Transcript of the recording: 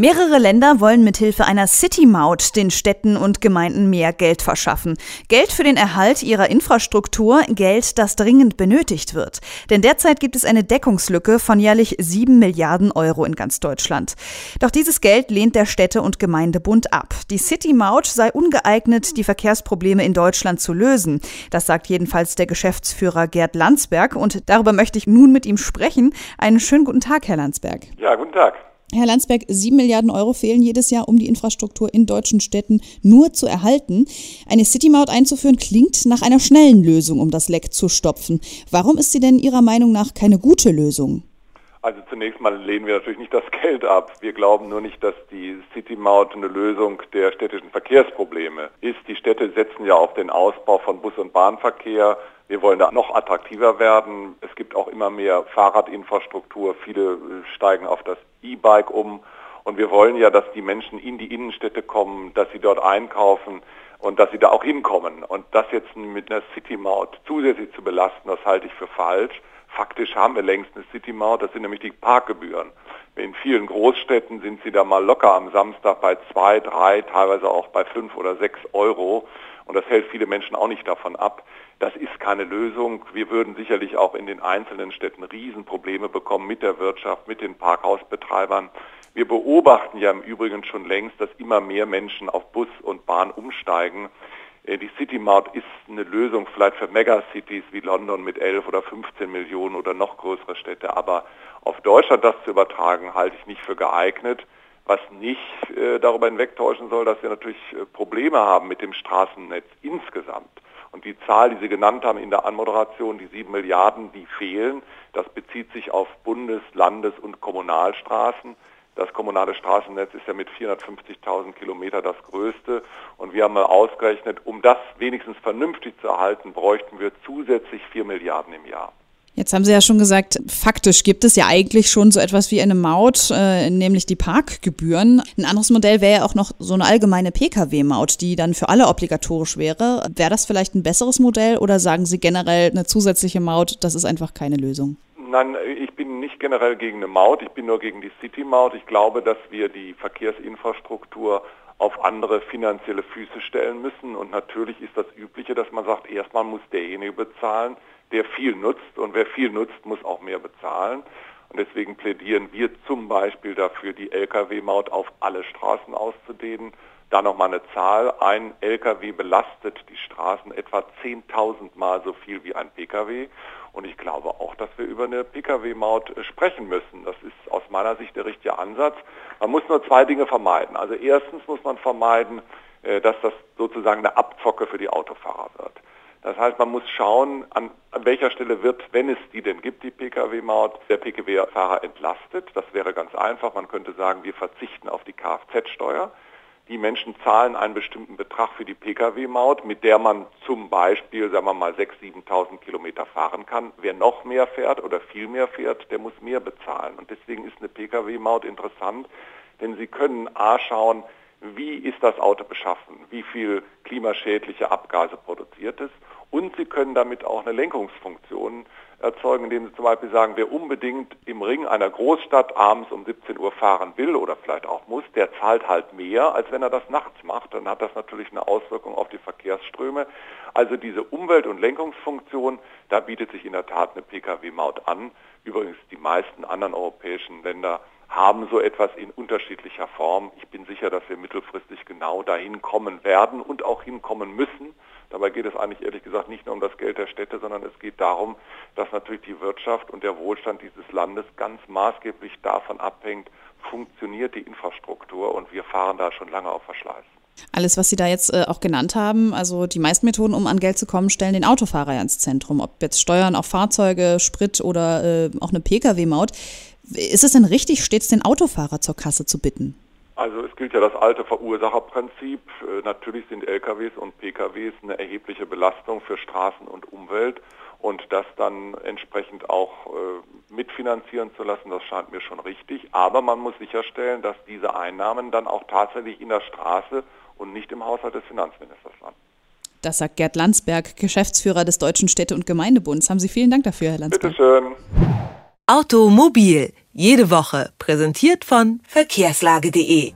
Mehrere Länder wollen mithilfe einer City-Maut den Städten und Gemeinden mehr Geld verschaffen. Geld für den Erhalt ihrer Infrastruktur, Geld, das dringend benötigt wird. Denn derzeit gibt es eine Deckungslücke von jährlich sieben Milliarden Euro in ganz Deutschland. Doch dieses Geld lehnt der Städte- und Gemeindebund ab. Die City-Maut sei ungeeignet, die Verkehrsprobleme in Deutschland zu lösen. Das sagt jedenfalls der Geschäftsführer Gerd Landsberg. Und darüber möchte ich nun mit ihm sprechen. Einen schönen guten Tag, Herr Landsberg. Ja, guten Tag. Herr Landsberg, sieben Milliarden Euro fehlen jedes Jahr, um die Infrastruktur in deutschen Städten nur zu erhalten. Eine City-Maut einzuführen klingt nach einer schnellen Lösung, um das Leck zu stopfen. Warum ist sie denn Ihrer Meinung nach keine gute Lösung? Also zunächst mal lehnen wir natürlich nicht das Geld ab. Wir glauben nur nicht, dass die City-Maut eine Lösung der städtischen Verkehrsprobleme ist. Die Städte setzen ja auf den Ausbau von Bus- und Bahnverkehr. Wir wollen da noch attraktiver werden. Es gibt auch immer mehr Fahrradinfrastruktur. Viele steigen auf das E-Bike um. Und wir wollen ja, dass die Menschen in die Innenstädte kommen, dass sie dort einkaufen und dass sie da auch hinkommen. Und das jetzt mit einer City-Maut zusätzlich zu belasten, das halte ich für falsch. Faktisch haben wir längst eine City-Maut, das sind nämlich die Parkgebühren. In vielen Großstädten sind sie da mal locker am Samstag bei zwei, drei, teilweise auch bei fünf oder sechs Euro. Und das hält viele Menschen auch nicht davon ab. Das ist keine Lösung. Wir würden sicherlich auch in den einzelnen Städten Riesenprobleme bekommen mit der Wirtschaft, mit den Parkhausbetreibern. Wir beobachten ja im Übrigen schon längst, dass immer mehr Menschen auf Bus und Bahn umsteigen. Äh, die City Maut ist eine Lösung vielleicht für Megacities wie London mit 11 oder 15 Millionen oder noch größere Städte, aber auf Deutschland das zu übertragen, halte ich nicht für geeignet was nicht äh, darüber hinwegtäuschen soll, dass wir natürlich äh, Probleme haben mit dem Straßennetz insgesamt. Und die Zahl, die Sie genannt haben in der Anmoderation, die sieben Milliarden, die fehlen, das bezieht sich auf Bundes-, Landes- und Kommunalstraßen. Das kommunale Straßennetz ist ja mit 450.000 Kilometer das größte. Und wir haben mal ausgerechnet, um das wenigstens vernünftig zu erhalten, bräuchten wir zusätzlich vier Milliarden im Jahr. Jetzt haben Sie ja schon gesagt, faktisch gibt es ja eigentlich schon so etwas wie eine Maut, äh, nämlich die Parkgebühren. Ein anderes Modell wäre ja auch noch so eine allgemeine Pkw-Maut, die dann für alle obligatorisch wäre. Wäre das vielleicht ein besseres Modell oder sagen Sie generell eine zusätzliche Maut, das ist einfach keine Lösung? Nein, ich bin nicht generell gegen eine Maut, ich bin nur gegen die City-Maut. Ich glaube, dass wir die Verkehrsinfrastruktur auf andere finanzielle Füße stellen müssen. Und natürlich ist das Übliche, dass man sagt, erstmal muss derjenige bezahlen, der viel nutzt und wer viel nutzt, muss auch mehr bezahlen. Und deswegen plädieren wir zum Beispiel dafür, die Lkw-Maut auf alle Straßen auszudehnen. Da nochmal eine Zahl. Ein Lkw belastet die Straßen etwa 10.000 Mal so viel wie ein Pkw. Und ich glaube auch, dass wir über eine Pkw-Maut sprechen müssen. Das ist aus meiner Sicht der richtige Ansatz. Man muss nur zwei Dinge vermeiden. Also erstens muss man vermeiden, äh, dass das sozusagen eine Abzocke für die Autofahrer wird. Das heißt, man muss schauen, an, an welcher Stelle wird, wenn es die denn gibt, die Pkw-Maut, der Pkw-Fahrer entlastet. Das wäre ganz einfach. Man könnte sagen, wir verzichten auf die Kfz-Steuer. Die Menschen zahlen einen bestimmten Betrag für die Pkw-Maut, mit der man zum Beispiel, sagen wir mal, 6.000, 7.000 Kilometer fahren kann. Wer noch mehr fährt oder viel mehr fährt, der muss mehr bezahlen. Und deswegen ist eine Pkw-Maut interessant, denn Sie können A schauen, wie ist das Auto beschaffen, wie viel klimaschädliche Abgase produziert es und Sie können damit auch eine Lenkungsfunktion erzeugen, indem Sie zum Beispiel sagen, wer unbedingt im Ring einer Großstadt abends um 17 Uhr fahren will oder vielleicht auch muss, der zahlt halt mehr, als wenn er das nachts macht. Dann hat das natürlich eine Auswirkung auf die Verkehrsströme. Also diese Umwelt- und Lenkungsfunktion, da bietet sich in der Tat eine Pkw-Maut an. Übrigens die meisten anderen europäischen Länder haben so etwas in unterschiedlicher Form. Ich bin sicher, dass wir mittelfristig genau dahin kommen werden und auch hinkommen müssen. Dabei geht es eigentlich ehrlich gesagt nicht nur um das Geld der Städte, sondern es geht darum, dass natürlich die Wirtschaft und der Wohlstand dieses Landes ganz maßgeblich davon abhängt, funktioniert die Infrastruktur und wir fahren da schon lange auf Verschleiß. Alles, was Sie da jetzt äh, auch genannt haben, also die meisten Methoden, um an Geld zu kommen, stellen den Autofahrer ja ins Zentrum. Ob jetzt Steuern auf Fahrzeuge, Sprit oder äh, auch eine Pkw-Maut. Ist es denn richtig, stets den Autofahrer zur Kasse zu bitten? Also es gilt ja das alte Verursacherprinzip. Äh, natürlich sind LKWs und PKWs eine erhebliche Belastung für Straßen und Umwelt und das dann entsprechend auch äh, mitfinanzieren zu lassen, das scheint mir schon richtig. Aber man muss sicherstellen, dass diese Einnahmen dann auch tatsächlich in der Straße und nicht im Haushalt des Finanzministers landen. Das sagt Gerd Landsberg, Geschäftsführer des Deutschen Städte- und Gemeindebunds. Haben Sie vielen Dank dafür, Herr Landsberg. Bitte schön. Automobil, jede Woche, präsentiert von verkehrslage.de.